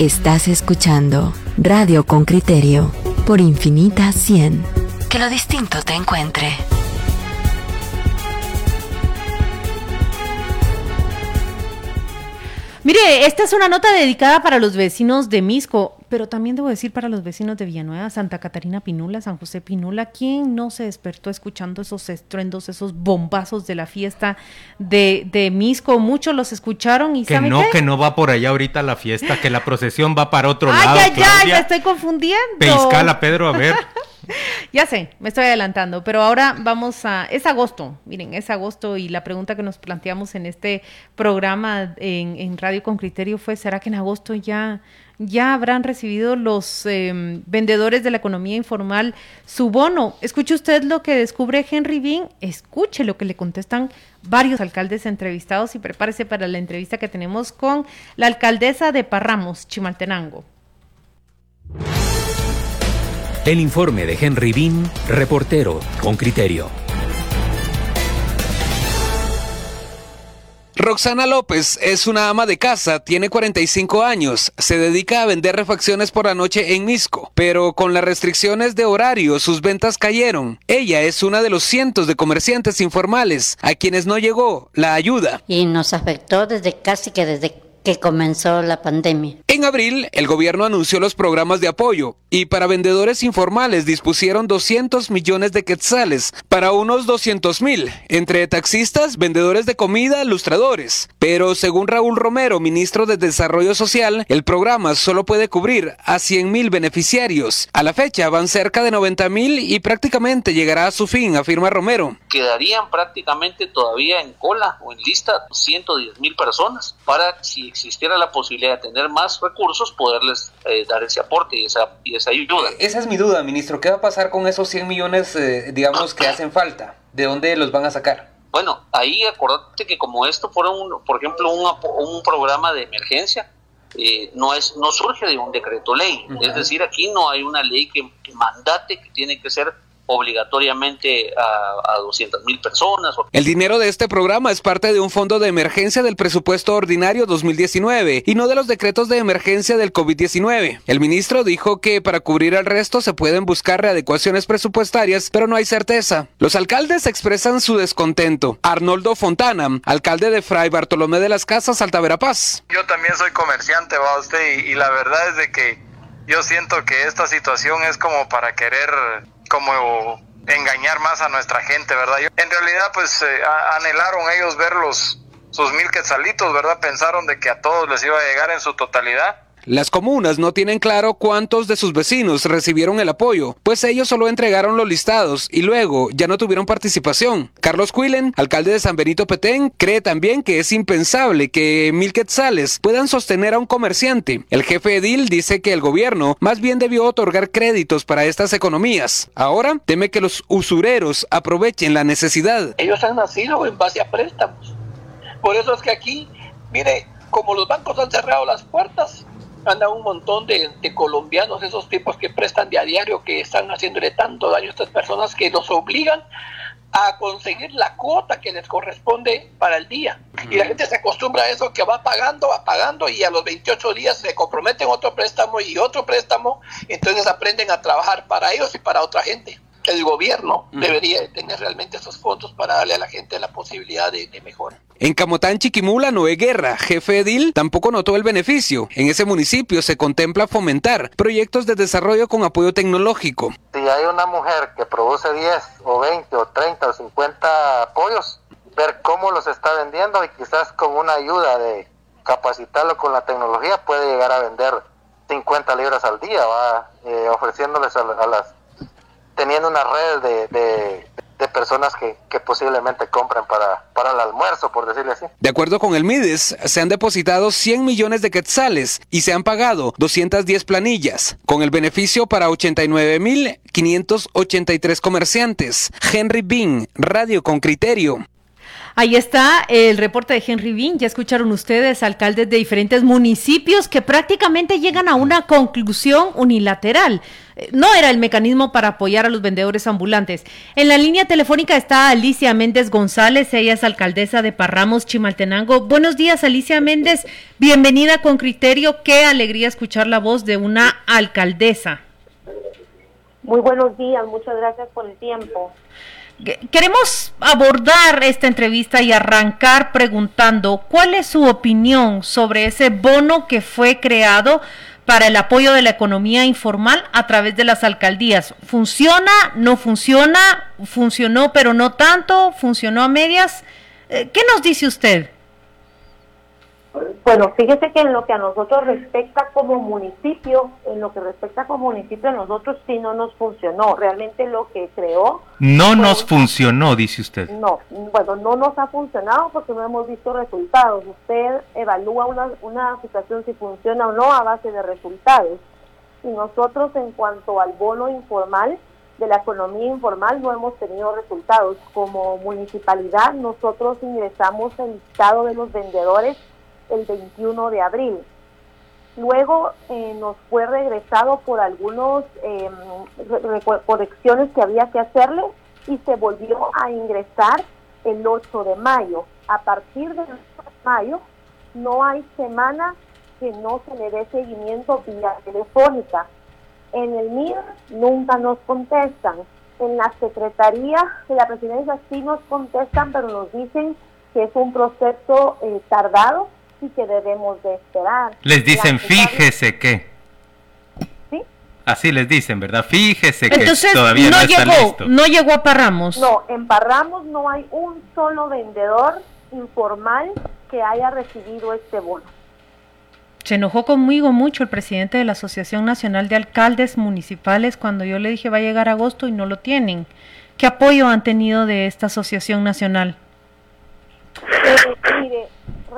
Estás escuchando Radio con Criterio por Infinita 100. Que lo distinto te encuentre. Mire, esta es una nota dedicada para los vecinos de Misco, pero también debo decir para los vecinos de Villanueva, Santa Catarina Pinula, San José Pinula, ¿quién no se despertó escuchando esos estruendos, esos bombazos de la fiesta de, de Misco? Muchos los escucharon y Que no, que no va por allá ahorita la fiesta, que la procesión va para otro Ay, lado. ya, ya, Claudia. ya estoy confundiendo. Peiscala, Pedro, a ver. Ya sé, me estoy adelantando, pero ahora vamos a... Es agosto, miren, es agosto y la pregunta que nos planteamos en este programa en, en Radio con Criterio fue, ¿será que en agosto ya, ya habrán recibido los eh, vendedores de la economía informal su bono? Escuche usted lo que descubre Henry Bean, escuche lo que le contestan varios alcaldes entrevistados y prepárese para la entrevista que tenemos con la alcaldesa de Parramos, Chimaltenango. El informe de Henry Bean, reportero con criterio. Roxana López es una ama de casa, tiene 45 años, se dedica a vender refacciones por la noche en Misco, pero con las restricciones de horario sus ventas cayeron. Ella es una de los cientos de comerciantes informales a quienes no llegó la ayuda. y nos afectó desde casi que desde que comenzó la pandemia. En abril, el gobierno anunció los programas de apoyo y para vendedores informales dispusieron 200 millones de quetzales para unos 200 mil, entre taxistas, vendedores de comida, lustradores. Pero según Raúl Romero, ministro de Desarrollo Social, el programa solo puede cubrir a 100 mil beneficiarios. A la fecha van cerca de 90 mil y prácticamente llegará a su fin, afirma Romero. quedarían prácticamente todavía en cola o en lista 110 mil personas para si existiera la posibilidad de tener más recursos poderles eh, dar ese aporte y esa, y esa ayuda. Esa es mi duda, ministro. ¿Qué va a pasar con esos 100 millones, eh, digamos, que hacen falta? ¿De dónde los van a sacar? Bueno, ahí acordate que como esto fuera, un, por ejemplo, un, un programa de emergencia, eh, no es no surge de un decreto ley. Es decir, aquí no hay una ley que mandate que tiene que ser obligatoriamente a, a 200 mil personas. El dinero de este programa es parte de un fondo de emergencia del presupuesto ordinario 2019 y no de los decretos de emergencia del COVID-19. El ministro dijo que para cubrir el resto se pueden buscar readecuaciones presupuestarias, pero no hay certeza. Los alcaldes expresan su descontento. Arnoldo Fontana, alcalde de Fray Bartolomé de las Casas, Alta Verapaz. Yo también soy comerciante, va usted, y, y la verdad es de que yo siento que esta situación es como para querer como engañar más a nuestra gente, ¿verdad? Yo- en realidad, pues eh, anhelaron ellos ver los sus mil quetzalitos, ¿verdad? Pensaron de que a todos les iba a llegar en su totalidad. Las comunas no tienen claro cuántos de sus vecinos recibieron el apoyo, pues ellos solo entregaron los listados y luego ya no tuvieron participación. Carlos Quilen, alcalde de San Benito Petén, cree también que es impensable que mil quetzales puedan sostener a un comerciante. El jefe edil dice que el gobierno más bien debió otorgar créditos para estas economías. Ahora teme que los usureros aprovechen la necesidad. Ellos han nacido en base a préstamos. Por eso es que aquí, mire, como los bancos han cerrado las puertas, andan un montón de, de colombianos, esos tipos que prestan de a diario, que están haciéndole tanto daño a estas personas que los obligan a conseguir la cuota que les corresponde para el día. Y la gente se acostumbra a eso, que va pagando, va pagando y a los 28 días se comprometen otro préstamo y otro préstamo, entonces aprenden a trabajar para ellos y para otra gente. El gobierno debería de tener realmente esos fondos para darle a la gente la posibilidad de, de mejora. En Camotán, Chiquimula, Noé Guerra, jefe edil, tampoco notó el beneficio. En ese municipio se contempla fomentar proyectos de desarrollo con apoyo tecnológico. Si hay una mujer que produce 10 o 20 o 30 o 50 pollos, ver cómo los está vendiendo y quizás con una ayuda de capacitarlo con la tecnología puede llegar a vender 50 libras al día, va Eh, ofreciéndoles a, a las teniendo una red de, de, personas que, que posiblemente compren para, para el almuerzo, por decirle así. De acuerdo con el MIDES, se han depositado 100 millones de quetzales y se han pagado 210 planillas, con el beneficio para 89.583 comerciantes. Henry Bean, Radio con Criterio. Ahí está el reporte de Henry Bean. Ya escucharon ustedes, alcaldes de diferentes municipios que prácticamente llegan a una conclusión unilateral. Eh, No era el mecanismo para apoyar a los vendedores ambulantes. En la línea telefónica está Alicia Méndez González. Ella es alcaldesa de Parramos, Chimaltenango. Buenos días, Alicia Méndez. Bienvenida con criterio. Qué alegría escuchar la voz de una alcaldesa. Muy buenos días, muchas gracias por el tiempo. Queremos abordar esta entrevista y arrancar preguntando cuál es su opinión sobre ese bono que fue creado para el apoyo de la economía informal a través de las alcaldías. ¿Funciona? ¿No funciona? ¿Funcionó pero no tanto? ¿Funcionó a medias? Eh, ¿Qué nos dice usted? Bueno, fíjese que en lo que a nosotros respecta como municipio, en lo que respecta como municipio, a nosotros sí no nos funcionó. Realmente lo que creó... No fue nos un- funcionó, dice usted. No, bueno, no nos ha funcionado porque no hemos visto resultados. Usted evalúa una, una situación si funciona o no a base de resultados. Y nosotros en cuanto al bono informal, de la economía informal, no hemos tenido resultados. Como municipalidad, nosotros ingresamos el listado de los vendedores el 21 de abril. Luego eh, nos fue regresado por algunos re- re- correcciones que había que hacerle y se volvió a ingresar el 8 de mayo. A partir del 8 de mayo no hay semana que no se le dé seguimiento vía telefónica. En el MIR nunca nos contestan. En la Secretaría de la Presidencia sí nos contestan, pero nos dicen que es un proceso eh, tardado y que debemos de esperar. Les dicen, fíjese que. ¿Sí? Así les dicen, ¿verdad? Fíjese que Entonces, todavía no, no, está llegó, listo. no llegó a Parramos. No, en Parramos no hay un solo vendedor informal que haya recibido este bono. Se enojó conmigo mucho el presidente de la Asociación Nacional de Alcaldes Municipales cuando yo le dije va a llegar agosto y no lo tienen. ¿Qué apoyo han tenido de esta asociación nacional? Eh,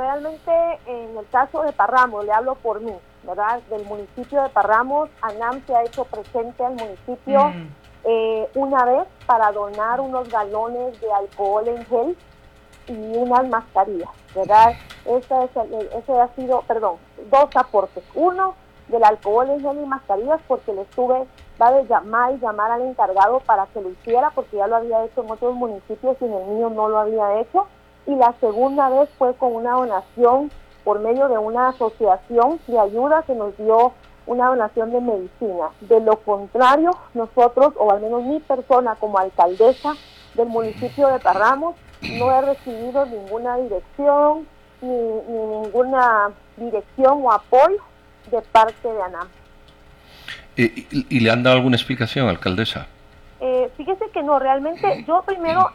realmente en el caso de Parramos, le hablo por mí, ¿verdad? Del municipio de Parramos, ANAM se ha hecho presente al municipio Mm. eh, una vez para donar unos galones de alcohol en gel y unas mascarillas, ¿verdad? Ese, es el- ese ha sido, perdón, dos aportes. Uno, del alcohol en gel y mascarillas, porque le estuve, va de llamar y llamar al encargado para que lo hiciera, porque ya lo había hecho en otros municipios y en el mío no lo había hecho. Y la segunda vez fue con una donación por medio de una asociación de ayuda que nos dio una donación de medicina. De lo contrario, nosotros, o al menos mi persona como alcaldesa del municipio de Parramos, no he recibido ninguna dirección ni, ni ninguna dirección o apoyo de parte de ANAM. Eh, ¿Y, y le han dado alguna explicación, alcaldesa? Eh, fíjese que no, realmente yo primero,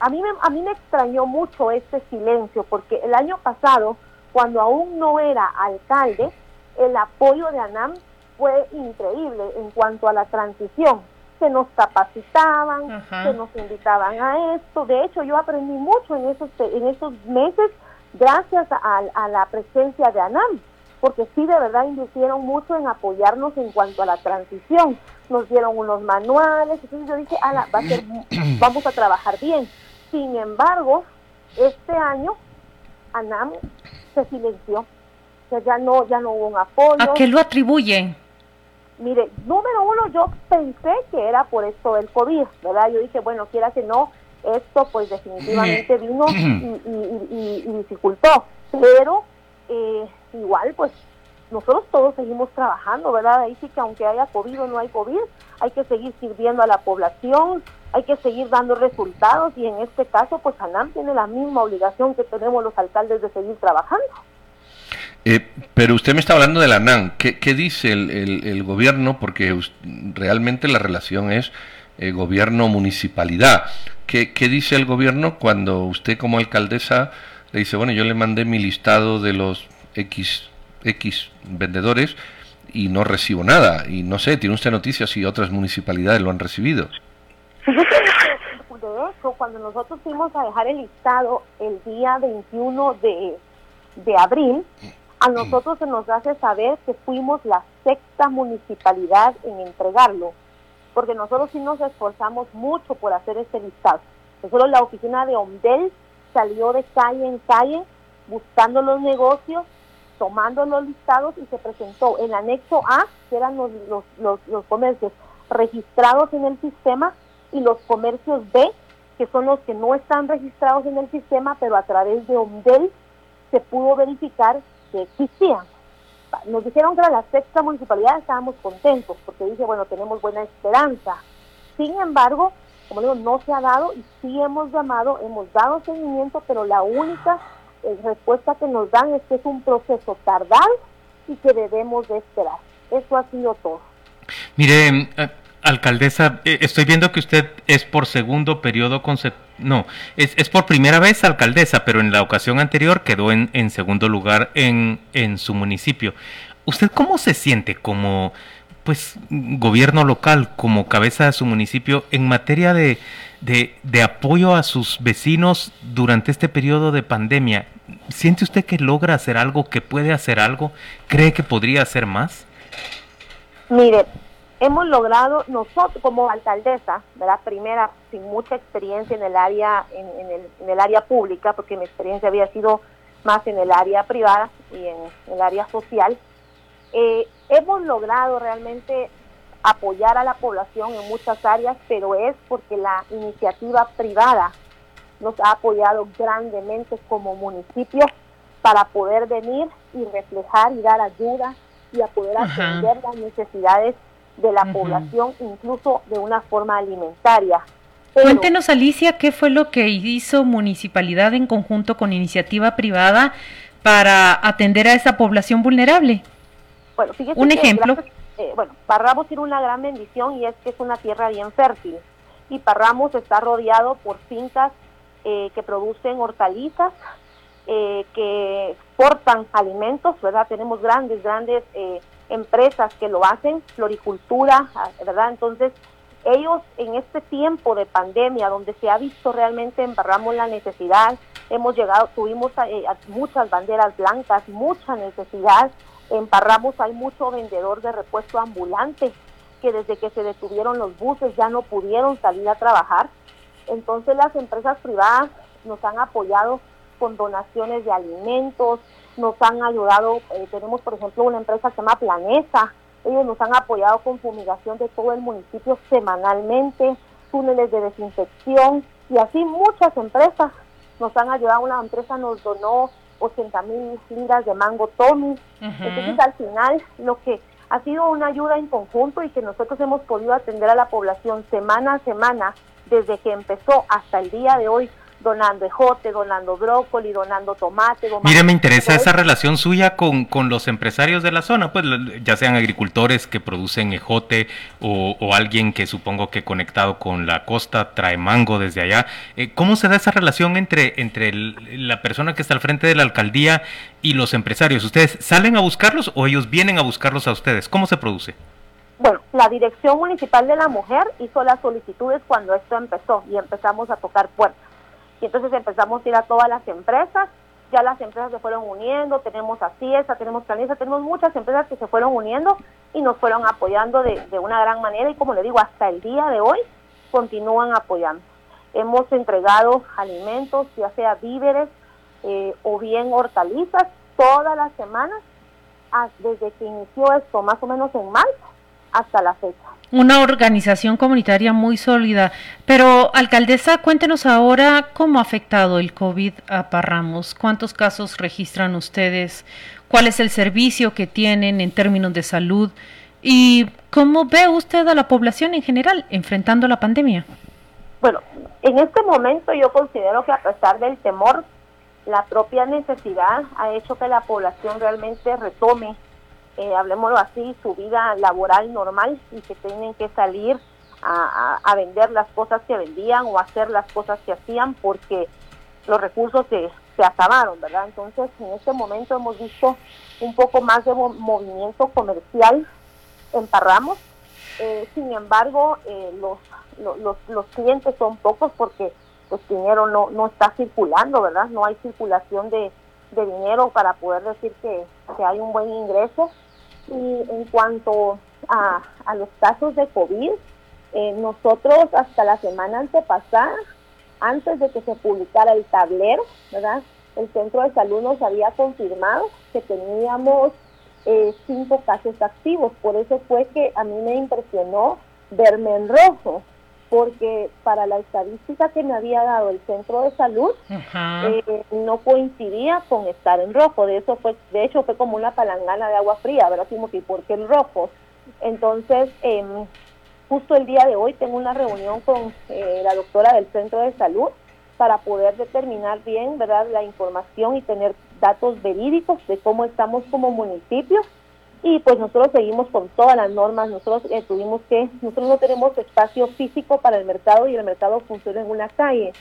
a mí, me, a mí me extrañó mucho este silencio, porque el año pasado, cuando aún no era alcalde, el apoyo de ANAM fue increíble en cuanto a la transición. Se nos capacitaban, se nos invitaban a esto. De hecho, yo aprendí mucho en esos, en esos meses gracias a, a la presencia de ANAM porque sí de verdad invirtieron mucho en apoyarnos en cuanto a la transición. Nos dieron unos manuales, entonces yo dije, "Ala, va a ser, vamos a trabajar bien. Sin embargo, este año ANAM se silenció. O sea, ya no, ya no hubo un apoyo. ¿A qué lo atribuyen? Mire, número uno, yo pensé que era por esto del COVID, ¿verdad? Yo dije, bueno, quiera que no, esto pues definitivamente vino y, y- y- y- y dificultó. Pero eh, igual, pues nosotros todos seguimos trabajando, ¿verdad? Ahí sí que aunque haya COVID o no hay COVID, hay que seguir sirviendo a la población, hay que seguir dando resultados y en este caso, pues ANAM tiene la misma obligación que tenemos los alcaldes de seguir trabajando. Eh, pero usted me está hablando de la NAN. ¿Qué, dice el, gobierno? Porque realmente la relación es eh, gobierno-municipalidad. ¿Qué, ¿Qué dice el gobierno cuando usted como alcaldesa le dice, bueno, yo le mandé mi listado de los X, X vendedores y no recibo nada? Y no sé, ¿tiene usted noticias si otras municipalidades lo han recibido? De hecho, cuando nosotros fuimos a dejar el listado el día 21 de, de abril, a nosotros se nos hace saber que fuimos la sexta municipalidad en entregarlo, porque nosotros sí nos esforzamos mucho por hacer este listado. Nosotros la oficina de OMDEL salió de calle en calle buscando los negocios, tomando los listados y se presentó el anexo A, que eran los, los, los, comercios registrados en el sistema, y los comercios B, que son los que no están registrados en el sistema, pero a través de OMDEL se pudo verificar que existían. Nos dijeron que era la sexta municipalidad, estábamos contentos, porque dice, bueno, tenemos buena esperanza. Sin embargo, como digo, no se ha dado y sí hemos llamado, hemos dado seguimiento, pero la única eh, respuesta que nos dan es que es un proceso tardado y que debemos de esperar. Eso ha sido todo. Mire, eh, alcaldesa, eh, estoy viendo que usted es por segundo periodo no, es, es, por primera vez alcaldesa, pero en la ocasión anterior quedó en, en segundo lugar en, en su municipio. ¿Usted cómo se siente como pues gobierno local, como cabeza de su municipio, en materia de, de, apoyo a sus vecinos durante este periodo de pandemia? ¿Siente usted que logra hacer algo, que puede hacer algo? ¿Cree que podría hacer más? Mire, hemos logrado nosotros como alcaldesa, ¿verdad? Primera, sin mucha experiencia en el área en, el, en, el, área pública, porque mi experiencia había sido más en el área privada y en, el área social, eh, hemos logrado realmente apoyar a la población en muchas áreas, pero es porque la iniciativa privada nos ha apoyado grandemente como municipio para poder venir y reflejar y dar ayuda y a poder atender las necesidades de la población, incluso de una forma alimentaria. Cuéntenos, Alicia, qué fue lo que hizo Municipalidad en conjunto con iniciativa privada para atender a esa población vulnerable. Bueno, Un ejemplo. Eh, bueno, Parramos tiene una gran bendición y es que es una tierra bien fértil. Y Parramos está rodeado por fincas eh, que producen hortalizas, eh, que exportan alimentos, ¿verdad? Tenemos grandes, grandes empresas que lo hacen, floricultura, ¿verdad? Entonces, ellos en este tiempo de pandemia, donde se ha visto realmente embarramos la necesidad, hemos llegado, tuvimos eh, muchas banderas blancas, mucha necesidad, en Parramos hay mucho vendedor de repuesto ambulante que desde que se detuvieron los buses ya no pudieron salir a trabajar. Entonces las empresas privadas nos han apoyado con donaciones de alimentos, nos han ayudado, eh, tenemos por ejemplo una empresa que se llama Planesa, ellos nos han apoyado con fumigación de todo el municipio semanalmente, túneles de desinfección y así muchas empresas nos han ayudado. Una empresa nos donó 80 mil libras de mango Tommy. Entonces al final lo que ha sido una ayuda en conjunto y que nosotros hemos podido atender a la población semana a semana desde que empezó hasta el día de hoy donando ejote, donando brócoli, donando tomate. Mire, me interesa esa relación suya con, con, los empresarios de la zona, pues ya sean agricultores que producen ejote o, o alguien que supongo que conectado con la costa trae mango desde allá. Eh, ¿Cómo se da esa relación entre, entre la persona que está al frente de la alcaldía y los empresarios? ¿Ustedes salen a buscarlos o ellos vienen a buscarlos a ustedes? ¿Cómo se produce? Bueno, la Dirección Municipal de la Mujer hizo las solicitudes cuando esto empezó y empezamos a tocar puertas y entonces empezamos a ir a todas las empresas, ya las empresas se fueron uniendo, tenemos a CIESA, tenemos Canesa, tenemos muchas empresas que se fueron uniendo y nos fueron apoyando de, una gran manera y como le digo, hasta el día de hoy continúan apoyando. Hemos entregado alimentos, ya sea víveres eh, o bien hortalizas, todas las semanas, desde que inició esto, más o menos en marzo, hasta la fecha una organización comunitaria muy sólida. Pero, alcaldesa, cuéntenos ahora cómo ha afectado el COVID a Parramos. ¿Cuántos casos registran ustedes? ¿Cuál es el servicio que tienen en términos de salud? ¿Y cómo ve usted a la población en general enfrentando la pandemia? Bueno, en este momento yo considero que a pesar del temor, la propia necesidad ha hecho que la población realmente retome eh, hablemoslo así, su vida laboral normal y que tienen que salir a, vender las cosas que vendían o hacer las cosas que hacían porque los recursos se, se acabaron, ¿verdad? Entonces, en este momento hemos visto un poco más de movimiento comercial en Parramos. Eh, sin embargo, eh, los, los, los, clientes son pocos porque pues dinero no, no está circulando, ¿verdad? No hay circulación de, de dinero para poder decir que, que hay un buen ingreso. Y en cuanto a, a los casos de COVID, eh, nosotros hasta la semana antepasada antes de que se publicara el tablero, ¿verdad? El centro de salud nos había confirmado que teníamos eh, cinco casos activos. Por eso fue que a mí me impresionó verme en rojo, porque para la estadística que me había dado el centro de salud eh, no coincidía con estar en rojo. De eso fue, de hecho fue como una palangana de agua fría, ¿verdad? que ¿por qué en rojo? Entonces, em, justo el día de hoy tengo una reunión con eh, la doctora del centro de salud para poder determinar bien, ¿verdad?, la información y tener datos verídicos de cómo estamos como municipio. Y pues nosotros seguimos con todas las normas, nosotros eh, tuvimos que, nosotros no tenemos espacio físico para el mercado y el mercado funciona en una calle.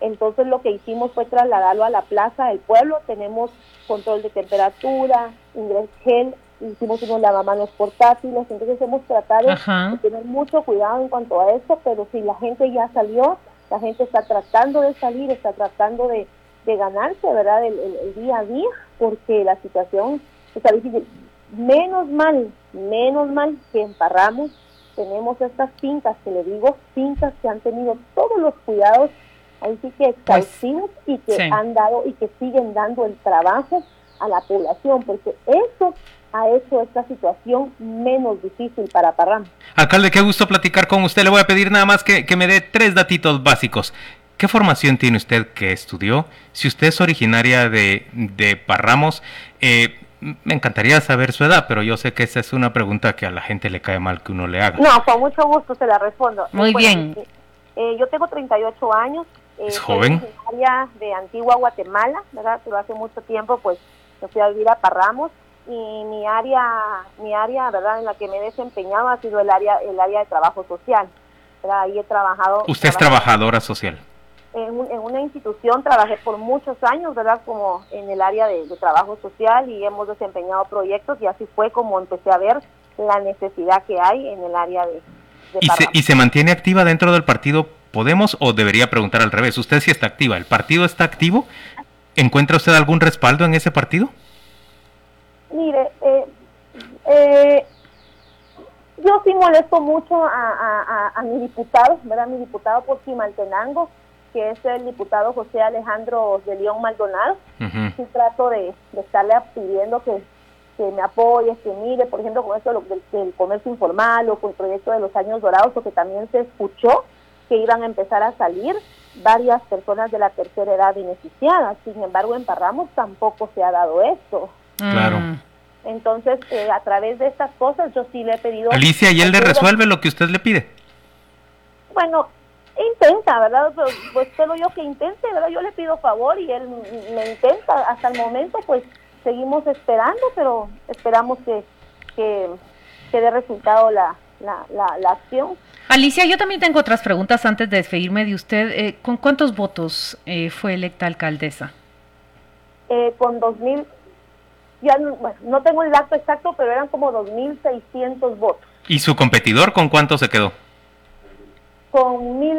Entonces lo que hicimos fue trasladarlo a la plaza del pueblo, tenemos control de temperatura, ingres gel, hicimos unos lavamanos portátiles, entonces hemos tratado de tener mucho cuidado en cuanto a eso, pero si la gente ya salió, la gente está tratando de salir, está tratando de, ganarse, ¿verdad?, el, día a día, porque la situación está difícil. Menos mal, menos mal que en Parramos tenemos estas fincas, que le digo, fincas que han tenido todos los cuidados, ahí sí que pues, exhaustivos y que han dado y que siguen dando el trabajo a la población, porque eso ha hecho esta situación menos difícil para Parramos. Alcalde, qué gusto platicar con usted. Le voy a pedir nada más que, me dé tres datitos básicos. ¿Qué formación tiene usted que estudió? Si usted es originaria de, de Parramos, eh, me encantaría saber su edad, pero yo sé que esa es una pregunta que a la gente le cae mal que uno le haga. No, con mucho gusto se la respondo. Muy bien. Eh, yo tengo 38 años. Eh, ¿Es joven? Soy de Antigua Guatemala, ¿verdad? Pero hace mucho tiempo, pues, me fui a vivir a Parramos y mi área, mi área, ¿verdad? En la que me he desempeñado ha sido el área, el área de trabajo social. Ahí he trabajado. ¿Usted es trabajadora social? En, una institución trabajé por muchos años, ¿verdad? Como en el área de, trabajo social y hemos desempeñado proyectos y así fue como empecé a ver la necesidad que hay en el área de... ¿Y, se, ¿Y se mantiene activa dentro del partido Podemos o debería preguntar al revés? Usted sí está activa, ¿el partido está activo? ¿Encuentra usted algún respaldo en ese partido? Mire, eh, eh, yo sí molesto mucho a, a, mi diputado, ¿verdad? Mi diputado por Chimaltenango, que es el diputado José Alejandro de León Maldonado. Sí trato de, estarle pidiendo que, me apoye, que mire, por ejemplo, con esto del, comercio informal o con el proyecto de los años dorados, porque también se escuchó que iban a empezar a salir varias personas de la tercera edad beneficiadas. Sin embargo, en Parramos tampoco se ha dado esto. Claro. Entonces, eh, a través de estas cosas, yo sí le he pedido... Alicia, ¿y él le resuelve lo que usted le pide? Bueno, intenta, ¿verdad? Pues, pues solo yo que intente, ¿verdad? Yo le pido favor y él me intenta. Hasta el momento, pues seguimos esperando, pero esperamos que, que, dé resultado la, la, la, acción. Alicia, yo también tengo otras preguntas antes de despedirme de usted. Eh, ¿Con cuántos votos eh, fue electa alcaldesa? Eh, con 2.000 ya no, bueno, no tengo el dato exacto, pero eran como 2.600 votos. ¿Y su competidor con cuánto se quedó? Con mil,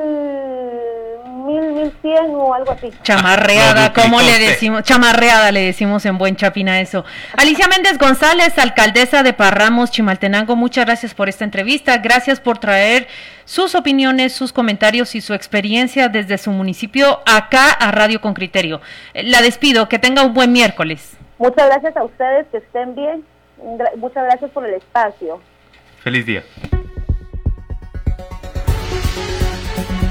mil, mil cien o algo así. Chamarreada, ¿cómo le decimos? Chamarreada le decimos en buen chapina eso. Alicia Méndez González, alcaldesa de Parramos, Chimaltenango, muchas gracias por esta entrevista. Gracias por traer sus opiniones, sus comentarios y su experiencia desde su municipio acá a Radio con Criterio. La despido, que tenga un buen miércoles. Muchas gracias a ustedes, que estén bien. Muchas gracias por el espacio. Feliz día.